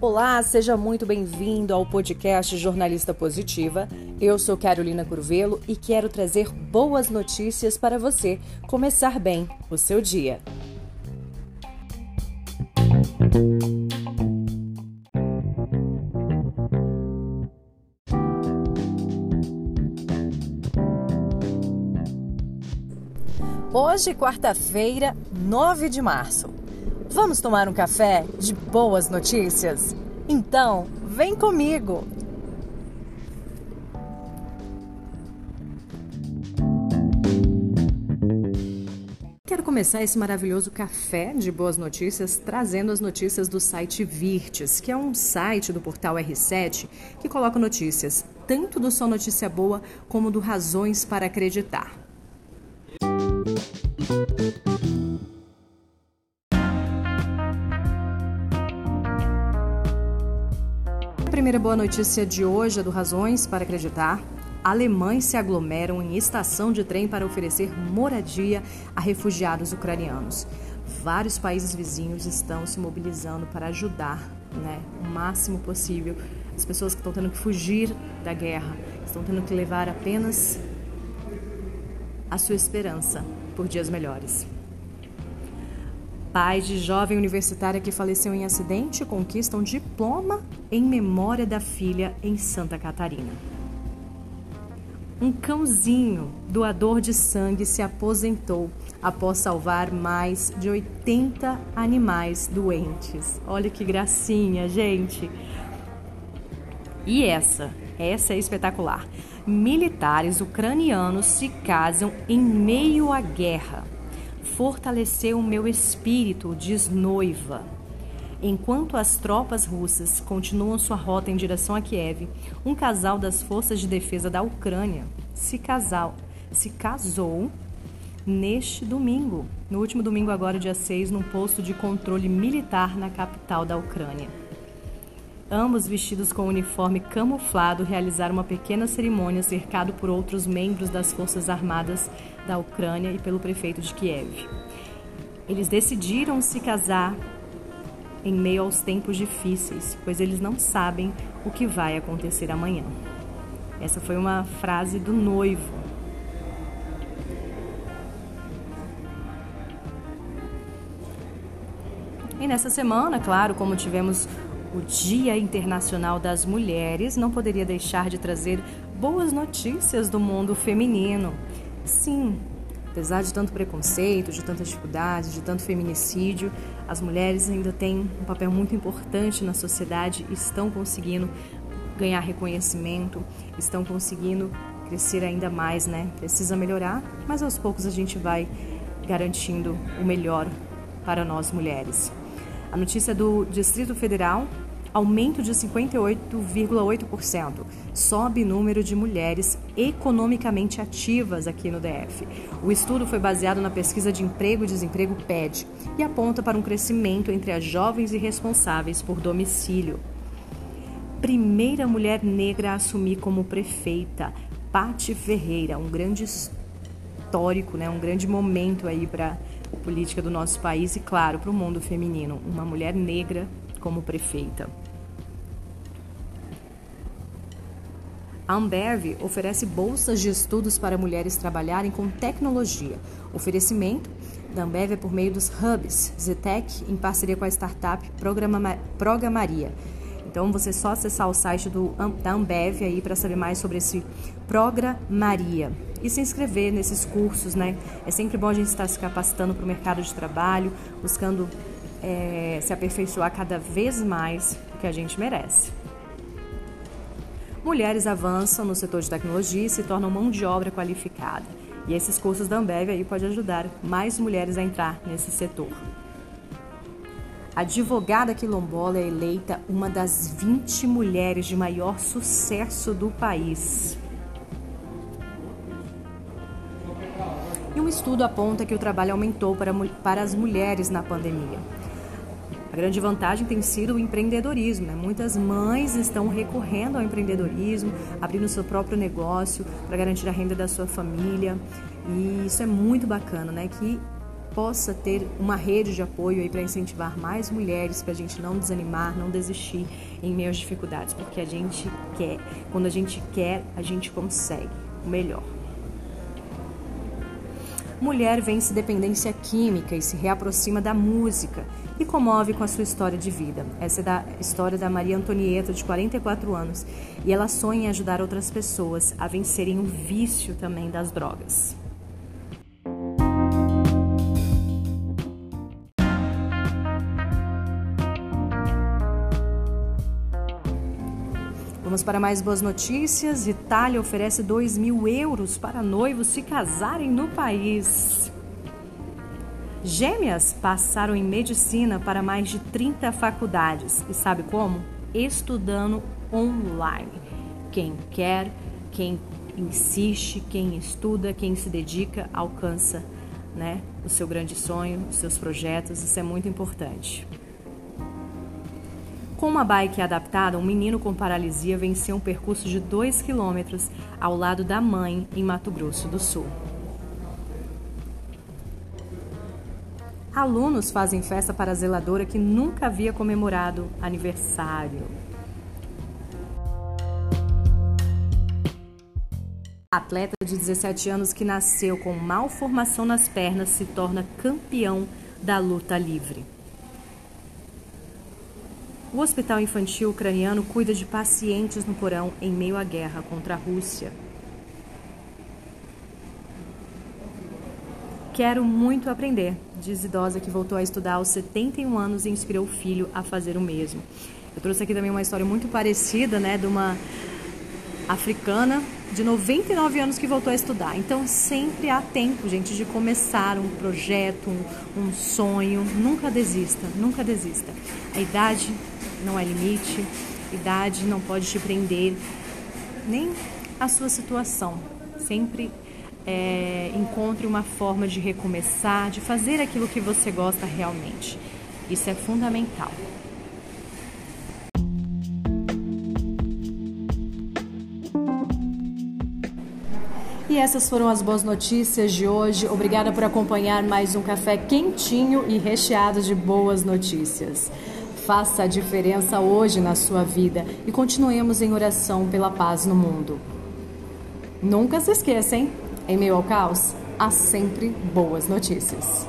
Olá, seja muito bem-vindo ao podcast Jornalista Positiva. Eu sou Carolina Curvelo e quero trazer boas notícias para você começar bem o seu dia. Hoje, quarta-feira, 9 de março. Vamos tomar um café de boas notícias? Então, vem comigo! Quero começar esse maravilhoso café de boas notícias trazendo as notícias do site Virtes, que é um site do portal R7 que coloca notícias tanto do Só Notícia Boa como do Razões para Acreditar. Primeira boa notícia de hoje é do Razões para Acreditar. Alemães se aglomeram em estação de trem para oferecer moradia a refugiados ucranianos. Vários países vizinhos estão se mobilizando para ajudar né, o máximo possível as pessoas que estão tendo que fugir da guerra, estão tendo que levar apenas a sua esperança por dias melhores. Pai de jovem universitária que faleceu em acidente conquista um diploma em memória da filha em Santa Catarina. Um cãozinho doador de sangue se aposentou após salvar mais de 80 animais doentes. Olha que gracinha, gente! E essa, essa é espetacular. Militares ucranianos se casam em meio à guerra. Fortaleceu o meu espírito, diz noiva. Enquanto as tropas russas continuam sua rota em direção a Kiev, um casal das forças de defesa da Ucrânia se, casal, se casou neste domingo, no último domingo agora, dia 6, num posto de controle militar na capital da Ucrânia. Ambos vestidos com uniforme camuflado realizaram uma pequena cerimônia cercado por outros membros das Forças Armadas da Ucrânia e pelo prefeito de Kiev. Eles decidiram se casar em meio aos tempos difíceis, pois eles não sabem o que vai acontecer amanhã. Essa foi uma frase do noivo. E nessa semana, claro, como tivemos o Dia Internacional das Mulheres, não poderia deixar de trazer boas notícias do mundo feminino. Sim, apesar de tanto preconceito, de tanta dificuldade, de tanto feminicídio, as mulheres ainda têm um papel muito importante na sociedade e estão conseguindo ganhar reconhecimento, estão conseguindo crescer ainda mais, né? Precisa melhorar, mas aos poucos a gente vai garantindo o melhor para nós mulheres. A notícia do Distrito Federal aumento de 58,8%. Sobe número de mulheres economicamente ativas aqui no DF. O estudo foi baseado na pesquisa de emprego e desemprego PED e aponta para um crescimento entre as jovens e responsáveis por domicílio. Primeira mulher negra a assumir como prefeita, Pati Ferreira, um grande histórico, né, um grande momento aí para política do nosso país e, claro, para o mundo feminino. Uma mulher negra como prefeita. A Ambev oferece bolsas de estudos para mulheres trabalharem com tecnologia. Oferecimento da Ambev é por meio dos hubs Zetec, em parceria com a startup Programa, Programaria. Então, você é só acessar o site do, da Ambev aí para saber mais sobre esse Programaria e se inscrever nesses cursos, né? É sempre bom a gente estar se capacitando para o mercado de trabalho, buscando é, se aperfeiçoar cada vez mais, que a gente merece. Mulheres avançam no setor de tecnologia e se tornam mão de obra qualificada. E esses cursos da Ambev aí pode ajudar mais mulheres a entrar nesse setor. A advogada quilombola é eleita uma das 20 mulheres de maior sucesso do país. E um estudo aponta que o trabalho aumentou para, para as mulheres na pandemia. A grande vantagem tem sido o empreendedorismo. Né? Muitas mães estão recorrendo ao empreendedorismo, abrindo seu próprio negócio para garantir a renda da sua família. E isso é muito bacana, né? Que possa ter uma rede de apoio aí para incentivar mais mulheres, para a gente não desanimar, não desistir em meio às dificuldades, porque a gente quer, quando a gente quer, a gente consegue o melhor. Mulher vence dependência química e se reaproxima da música e comove com a sua história de vida. Essa é da história da Maria Antonieta, de 44 anos, e ela sonha em ajudar outras pessoas a vencerem o vício também das drogas. Vamos para mais boas notícias. Itália oferece 2 mil euros para noivos se casarem no país. Gêmeas passaram em medicina para mais de 30 faculdades. E sabe como? Estudando online. Quem quer, quem insiste, quem estuda, quem se dedica, alcança né, o seu grande sonho, os seus projetos. Isso é muito importante. Com uma bike adaptada, um menino com paralisia venceu um percurso de 2 quilômetros ao lado da mãe em Mato Grosso do Sul. Alunos fazem festa para a zeladora que nunca havia comemorado aniversário. Atleta de 17 anos que nasceu com malformação nas pernas se torna campeão da luta livre. O Hospital Infantil Ucraniano cuida de pacientes no porão em meio à guerra contra a Rússia. Quero muito aprender, diz idosa que voltou a estudar aos 71 anos e inspirou o filho a fazer o mesmo. Eu trouxe aqui também uma história muito parecida, né, de uma africana de 99 anos que voltou a estudar. Então sempre há tempo, gente, de começar um projeto, um, um sonho. Nunca desista, nunca desista. A idade não é limite, idade não pode te prender, nem a sua situação. Sempre é, encontre uma forma de recomeçar, de fazer aquilo que você gosta realmente. Isso é fundamental. E essas foram as boas notícias de hoje. Obrigada por acompanhar mais um café quentinho e recheado de boas notícias. Faça a diferença hoje na sua vida e continuemos em oração pela paz no mundo. Nunca se esqueça, hein? Em meio ao caos, há sempre boas notícias.